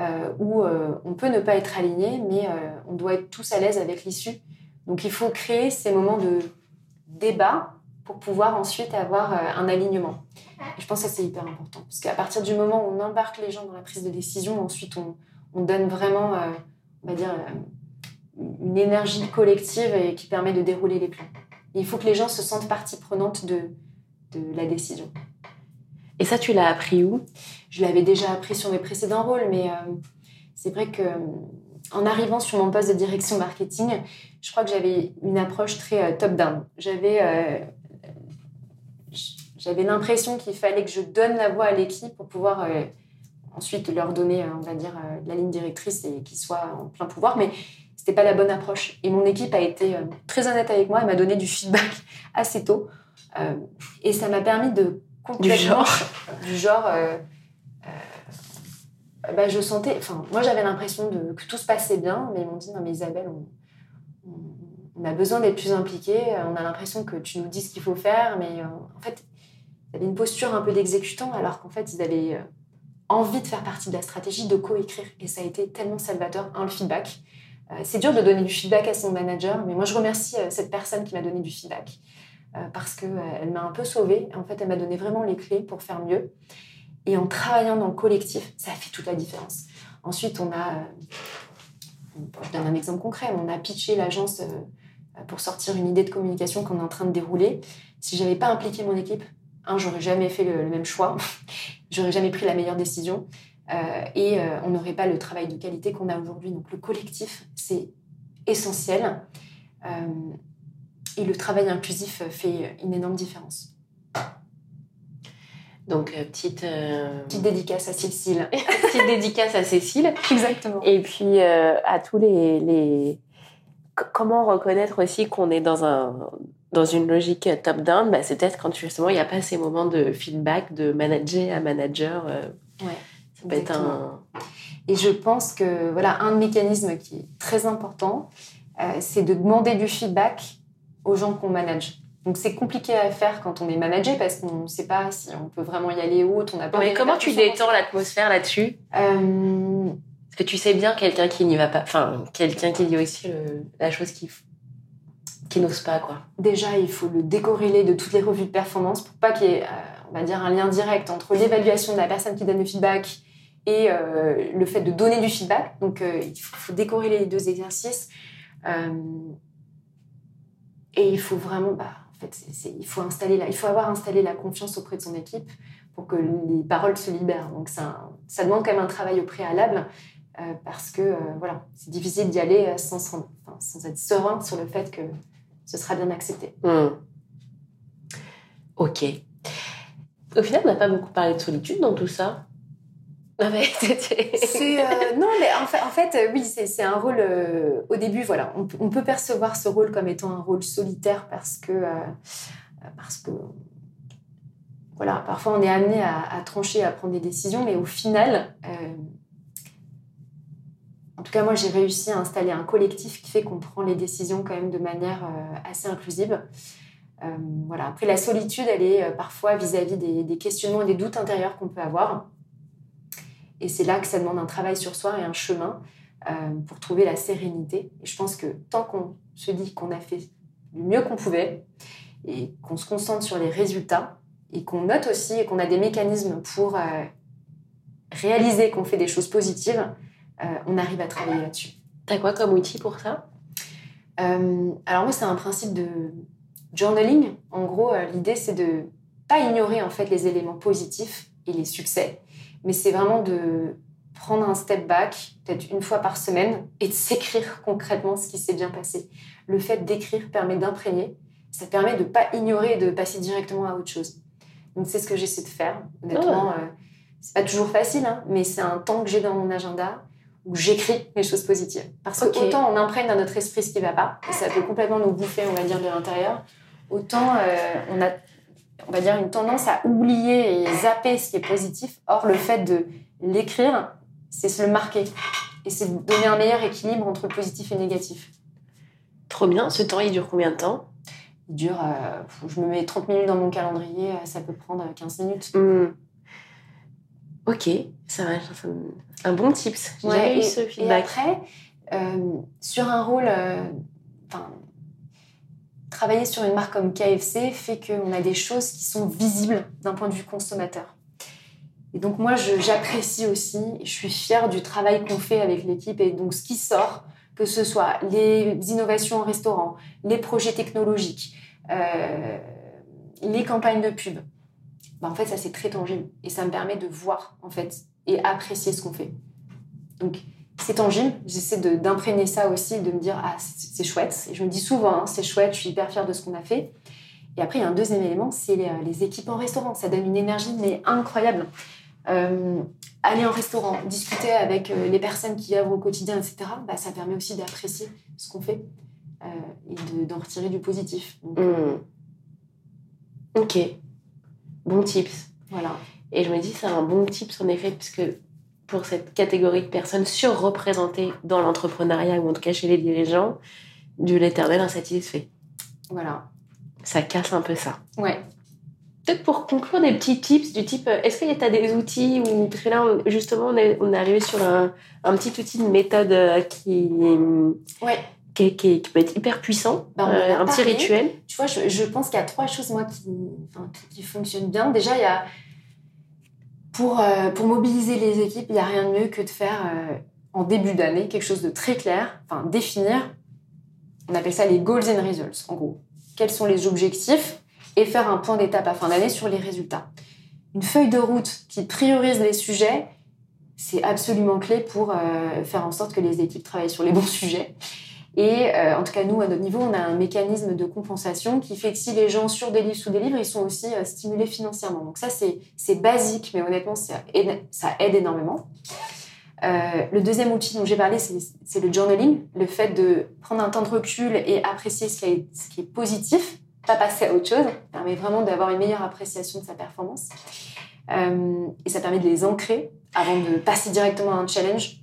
euh, où on peut ne pas être aligné, mais on doit être tous à l'aise avec l'issue donc il faut créer ces moments de débat pour pouvoir ensuite avoir euh, un alignement. je pense que c'est hyper important. Parce qu'à partir du moment où on embarque les gens dans la prise de décision, ensuite on, donne vraiment, euh, on va dire, euh, une énergie collective qui permet de dérouler les plans. il faut que les gens se sentent partie prenante de la décision. Et ça, tu l'as appris où? Je l'avais déjà appris sur mes précédents rôles, mais c'est vrai que en arrivant sur mon poste de direction marketing, je crois que j'avais une approche très euh, top-down. J'avais euh, j'avais l'impression qu'il fallait que je donne la voix à l'équipe pour pouvoir euh, ensuite leur donner, on va dire, la ligne directrice et qu'ils soient en plein pouvoir. Mais c'était pas la bonne approche. Et mon équipe a été très honnête avec moi. Elle m'a donné du feedback assez tôt. et ça m'a permis de complètement... Du genre Du genre bah, je sentais, enfin, moi j'avais l'impression de, que tout se passait bien, mais ils m'ont dit non mais Isabelle, on, a besoin d'être plus impliqués, on a l'impression que tu nous dis ce qu'il faut faire, mais euh, en fait, ils avaient une posture un peu d'exécutant, alors qu'en fait ils avaient euh, envie de faire partie de la stratégie, de coécrire, et ça a été tellement salvateur, un, le feedback. Euh, c'est dur de donner du feedback à son manager, mais moi je remercie cette personne qui m'a donné du feedback, parce qu'elle m'a un peu sauvée, en fait elle m'a donné vraiment les clés pour faire mieux. Et en travaillant dans le collectif, ça fait toute la différence. Ensuite, on a, euh, je donne un exemple concret, on a pitché l'agence euh, pour sortir une idée de communication qu'on est en train de dérouler. Si j'avais pas impliqué mon équipe, un, j'aurais jamais fait le, même choix, j'aurais jamais pris la meilleure décision, euh, et on n'aurait pas le travail de qualité qu'on a aujourd'hui. Donc le collectif, c'est essentiel. et le travail inclusif fait une énorme différence. Donc, petite, petite dédicace à Cécile. petite dédicace à Cécile. Exactement. Et puis, à tous les, les... Comment reconnaître aussi qu'on est dans un dans une logique top-down, bah, c'est peut-être quand justement il n'y a pas ces moments de feedback de manager à manager. Euh, ouais, ça peut être un. Et je pense que voilà un mécanisme qui est très important, euh, c'est de demander du feedback aux gens qu'on manage. Donc c'est compliqué à faire quand on est manager parce qu'on ne sait pas si on peut vraiment y aller ou autre. On a pas Mais comment tu détends l'atmosphère là-dessus? Euh... Parce que tu sais bien quelqu'un qui n'y va pas, enfin quelqu'un qui dit aussi la chose qui n'osent pas quoi. Déjà, il faut le décorréler de toutes les revues de performance pour pas qu'il y ait, euh, on va dire, un lien direct entre l'évaluation de la personne qui donne le feedback et euh, le fait de donner du feedback. Donc, euh, il faut, décorréler les deux exercices. et il faut vraiment, bah, il faut installer il faut avoir installé la confiance auprès de son équipe pour que les paroles se libèrent. Donc, ça, demande quand même un travail au préalable. parce que voilà, c'est difficile d'y aller sans, sans, sans, être serein sur le fait que ce sera bien accepté. Hmm. Ok. Au final, on n'a pas beaucoup parlé de solitude dans tout ça. Ah euh, non, mais en fait, euh, oui, c'est un rôle. Euh, au début, voilà, on, peut percevoir ce rôle comme étant un rôle solitaire parce que voilà, parfois on est amené à, trancher, à prendre des décisions, mais au final, en tout cas, moi, j'ai réussi à installer un collectif qui fait qu'on prend les décisions quand même de manière assez inclusive. Voilà. Après, la solitude, elle est parfois vis-à-vis des, questionnements et des doutes intérieurs qu'on peut avoir. Et c'est là que ça demande un travail sur soi et un chemin pour trouver la sérénité. Et je pense que tant qu'on se dit qu'on a fait du mieux qu'on pouvait et qu'on se concentre sur les résultats et qu'on note aussi et qu'on a des mécanismes pour réaliser qu'on fait des choses positives, euh, on arrive à travailler là-dessus. T'as quoi comme outil pour ça? Euh, Alors moi, c'est un principe de journaling. En gros, euh, l'idée, c'est de pas ignorer en fait les éléments positifs et les succès, mais c'est vraiment de prendre un step back, peut-être une fois par semaine, et de s'écrire concrètement ce qui s'est bien passé. Le fait d'écrire permet d'imprégner, ça permet de pas ignorer et de passer directement à autre chose. Donc c'est ce que j'essaie de faire. Honnêtement, oh. c'est pas toujours facile, hein, mais c'est un temps que j'ai dans mon agenda où j'écris les choses positives. Parce que autant on imprègne dans notre esprit ce qui va pas, et ça peut complètement nous bouffer, on va dire, de l'intérieur, autant euh, on a, on va dire, une tendance à oublier et zapper ce qui est positif. Or, le fait de l'écrire, c'est se le marquer. Et c'est donner un meilleur équilibre entre le positif et le négatif. Trop bien. Ce temps, il dure combien de temps? Il dure, euh, je me mets 30 minutes dans mon calendrier, ça peut prendre 15 minutes. Hmm. Ok, ça va, un bon tips. J'ai ouais, eu ce feedback. Et après, euh, sur un rôle, euh, travailler sur une marque comme KFC fait qu'on a des choses qui sont visibles d'un point de vue consommateur. Et donc moi, j'apprécie aussi, je suis fière du travail qu'on fait avec l'équipe et donc ce qui sort, que ce soit les innovations en restaurant, les projets technologiques, euh, les campagnes de pub. Bah, en fait, ça c'est très tangible et ça me permet de voir en fait et apprécier ce qu'on fait. Donc c'est tangible, j'essaie d'imprégner ça aussi, de me dire ah c'est chouette. Et je me dis souvent hein, c'est chouette, je suis hyper fière de ce qu'on a fait. Et après il y a un deuxième élément, c'est les, équipes en restaurant. Ça donne une énergie mais incroyable. Euh, aller en restaurant, discuter avec euh, les personnes qui œuvrent au quotidien, etc. Bah, ça permet aussi d'apprécier ce qu'on fait euh, et d'en retirer du positif. Mmh. Ok. Bon tips. Voilà. Et je me dis, c'est un bon tips en effet, puisque pour cette catégorie de personnes surreprésentées dans l'entrepreneuriat ou en tout cas chez les dirigeants, du l'éternel insatisfait. Voilà. Ça casse un peu ça. Ouais. Peut-être pour conclure des petits tips du type, est-ce qu'il y a des outils ou parce que là justement on est, on est arrivé sur un, un, petit outil de méthode euh, qui, ouais qui, qui, peut être hyper puissant, bah, euh, un petit rituel. Tu vois, je, je pense qu'il y a trois choses moi qui, enfin, qui fonctionnent bien. Déjà, il y a pour euh, pour mobiliser les équipes, il y a rien de mieux que de faire euh, en début d'année quelque chose de très clair, enfin définir. On appelle ça les goals and results. En gros, quels sont les objectifs et faire un point d'étape à fin d'année sur les résultats. Une feuille de route qui priorise les sujets, c'est absolument clé pour faire en sorte que les équipes travaillent sur les bons sujets Et euh, en tout cas, nous, à notre niveau, on a un mécanisme de compensation qui fait que si les gens sur des livres, sous des livres, ils sont aussi euh, stimulés financièrement. Donc ça, c'est basique, mais honnêtement, ça aide, énormément. Euh, le deuxième outil dont j'ai parlé, c'est le journaling, le fait de prendre un temps de recul et apprécier ce qui est, ce qui est positif, pas passer à autre chose, permet vraiment d'avoir une meilleure appréciation de sa performance. Euh, et ça permet de les ancrer avant de passer directement à un challenge.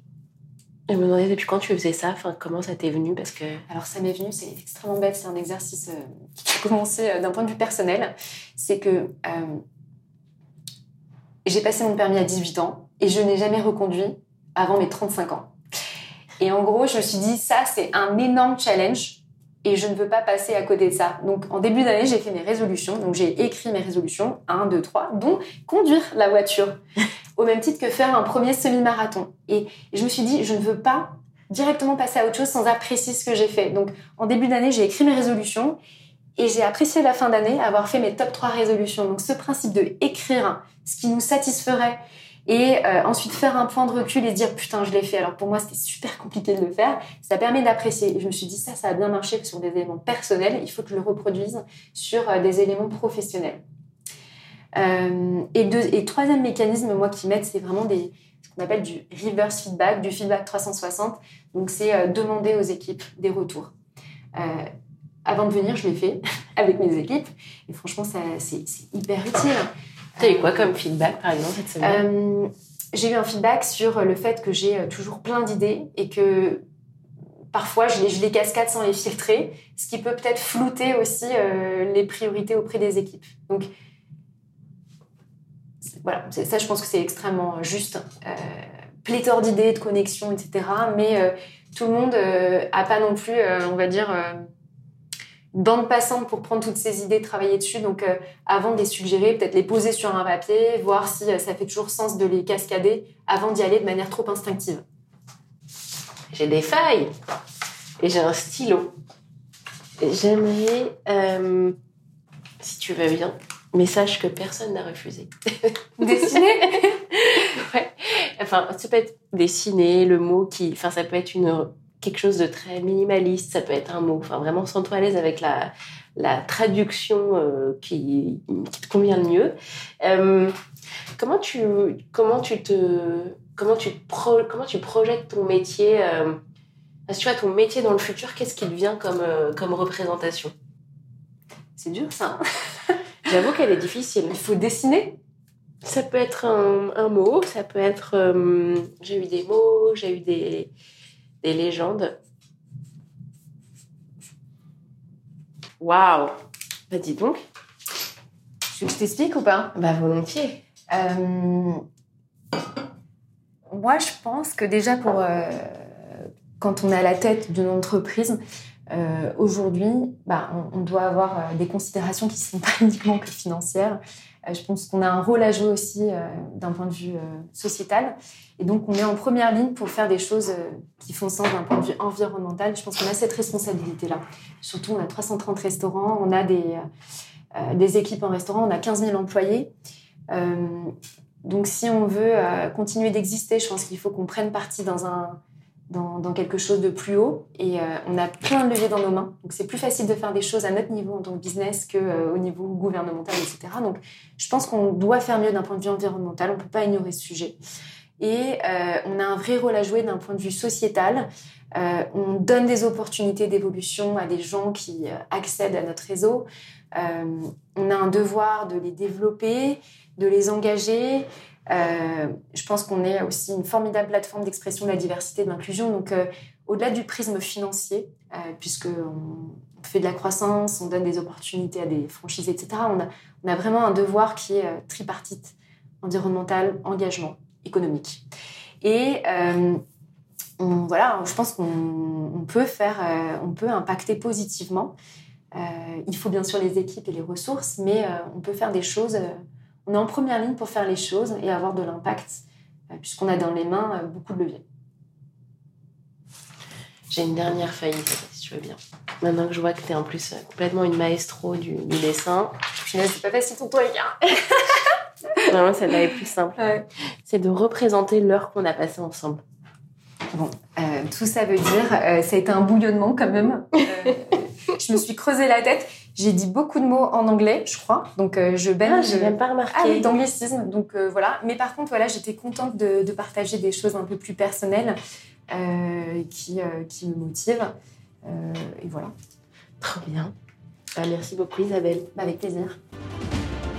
Je me demandais depuis quand tu faisais ça, comment ça t'est venu parce que... Alors ça m'est venu, c'est extrêmement bête, c'est un exercice euh, qui a commencé d'un point de vue personnel. C'est que j'ai passé mon permis à 18 ans et je n'ai jamais reconduit avant mes 35 ans. Et en gros, je me suis dit, ça, c'est un énorme challenge et je ne veux pas passer à côté de ça. Donc, en début d'année, j'ai fait mes résolutions. Donc, j'ai écrit mes résolutions, 1, 2, 3, dont conduire la voiture, au même titre que faire un premier semi-marathon. Et je me suis dit, je ne veux pas directement passer à autre chose sans apprécier ce que j'ai fait. Donc, en début d'année, j'ai écrit mes résolutions et j'ai apprécié la fin d'année avoir fait mes top 3 résolutions. Donc, ce principe de écrire ce qui nous satisferait et euh, ensuite faire un point de recul et dire putain je l'ai fait. Alors pour moi c'était super compliqué de le faire. Ça permet d'apprécier. Et je me suis dit ça ça a bien marché sur des éléments personnels. Il faut que je le reproduise sur euh, des éléments professionnels. Euh, et, deux, et troisième mécanisme moi qui m'aide c'est vraiment des ce qu'on appelle du reverse feedback, du feedback 360. Donc c'est demander aux équipes des retours. avant de venir, je l'ai fait avec mes équipes et franchement, c'est hyper utile. T'as eu quoi comme feedback, par exemple, cette semaine? Euh, J'ai eu un feedback sur le fait que j'ai euh, toujours plein d'idées et que parfois je les, je les, cascade sans les filtrer, ce qui peut peut-être flouter aussi euh, les priorités auprès des équipes. Donc voilà, ça je pense que c'est extrêmement juste. pléthore d'idées, de connexions, etc. Mais tout le monde n'a pas non plus, on va dire bande passante pour prendre toutes ces idées, travailler dessus. Donc, euh, avant de les suggérer, peut-être les poser sur un papier, voir si euh, ça fait toujours sens de les cascader avant d'y aller de manière trop instinctive. J'ai des failles et j'ai un stylo. J'aimerais, euh, si tu veux bien, mais sache que personne n'a refusé. Dessiner Ouais. Enfin, ça peut être dessiner, le mot qui. Enfin, ça peut être une quelque chose de très minimaliste, ça peut être un mot. Enfin, vraiment, sens-toi à l'aise avec la, la traduction euh, qui, qui, te convient le mieux. Euh, comment tu comment tu te comment tu pro, comment tu projettes ton métier euh, tu vois ton métier dans le futur Qu'est-ce qui te vient comme euh, comme représentation? C'est dur ça. J'avoue qu'elle est difficile. Il faut dessiner. Ça peut être un, un mot, ça peut être. Euh, j'ai eu des mots, j'ai eu des des légendes. Waouh Bah dis donc. Tu veux que je t'explique ou pas? Bah volontiers. Euh, moi, je pense que déjà pour euh, quand on est à la tête d'une entreprise, euh, aujourd'hui, bah, on, doit avoir des considérations qui ne sont pas uniquement que financières. je pense qu'on a un rôle à jouer aussi d'un point de vue sociétal. Et donc, on est en première ligne pour faire des choses euh, qui font sens d'un point de vue environnemental. Je pense qu'on a cette responsabilité-là. Surtout, on a 330 restaurants, on a des, euh, équipes en restaurant, on a 15 000 employés. Euh, donc, si on veut continuer d'exister, je pense qu'il faut qu'on prenne partie dans, un, dans, dans, quelque chose de plus haut. Et on a plein de leviers dans nos mains. Donc, c'est plus facile de faire des choses à notre niveau en tant que business qu'au niveau gouvernemental, etc. Donc, je pense qu'on doit faire mieux d'un point de vue environnemental. On ne peut pas ignorer ce sujet. Et euh, on a un vrai rôle à jouer d'un point de vue sociétal. Euh, on donne des opportunités d'évolution à des gens qui euh, accèdent à notre réseau. on a un devoir de les développer, de les engager. Je pense qu'on est aussi une formidable plateforme d'expression de la diversité et de l'inclusion. Donc, au-delà du prisme financier, puisqu'on fait de la croissance, on donne des opportunités à des franchises, etc., on a, vraiment un devoir qui est tripartite environnemental, engagement économique. Et euh, voilà, je pense qu'on peut faire, euh, on peut impacter positivement. Euh, il faut bien sûr les équipes et les ressources, mais on peut faire des choses. On est en première ligne pour faire les choses et avoir de l'impact, puisqu'on a dans les mains beaucoup de leviers. J'ai une dernière faillite, si tu veux bien. Maintenant que je vois que tu es en plus complètement une maestro du, dessin. c'est pas facile ton truc. Hein Vraiment, celle-là est plus simple. C'est de représenter l'heure qu'on a passée ensemble. Bon, euh, tout ça veut dire. Euh, ça a été un bouillonnement quand même. Euh, je me suis creusé la tête. J'ai dit beaucoup de mots en anglais, je crois. Donc euh, je baigne. Ah, j'ai même pas remarqué. Ah oui, d'anglicisme. Donc euh, voilà. Mais par contre, voilà, j'étais contente de, de, partager des choses un peu plus personnelles euh, qui, qui me motivent. et voilà. Trop bien. Ah, merci beaucoup Isabelle. Bah, avec plaisir.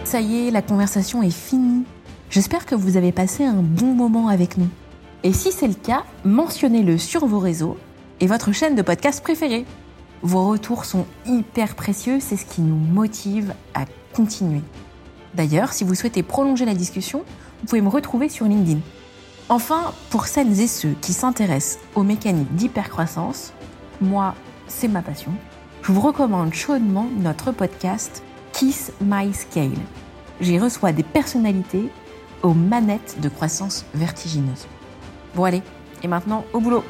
Ça y est, la conversation est finie. J'espère que vous avez passé un bon moment avec nous. Et si c'est le cas, mentionnez-le sur vos réseaux et votre chaîne de podcast préférée. Vos retours sont hyper précieux, c'est ce qui nous motive à continuer. D'ailleurs, si vous souhaitez prolonger la discussion, vous pouvez me retrouver sur LinkedIn. Enfin, pour celles et ceux qui s'intéressent aux mécaniques d'hypercroissance, moi, c'est ma passion, je vous recommande chaudement notre podcast Kiss My Scale. J'y reçois des personnalités aux manettes de croissance vertigineuse. Bon allez, et maintenant au boulot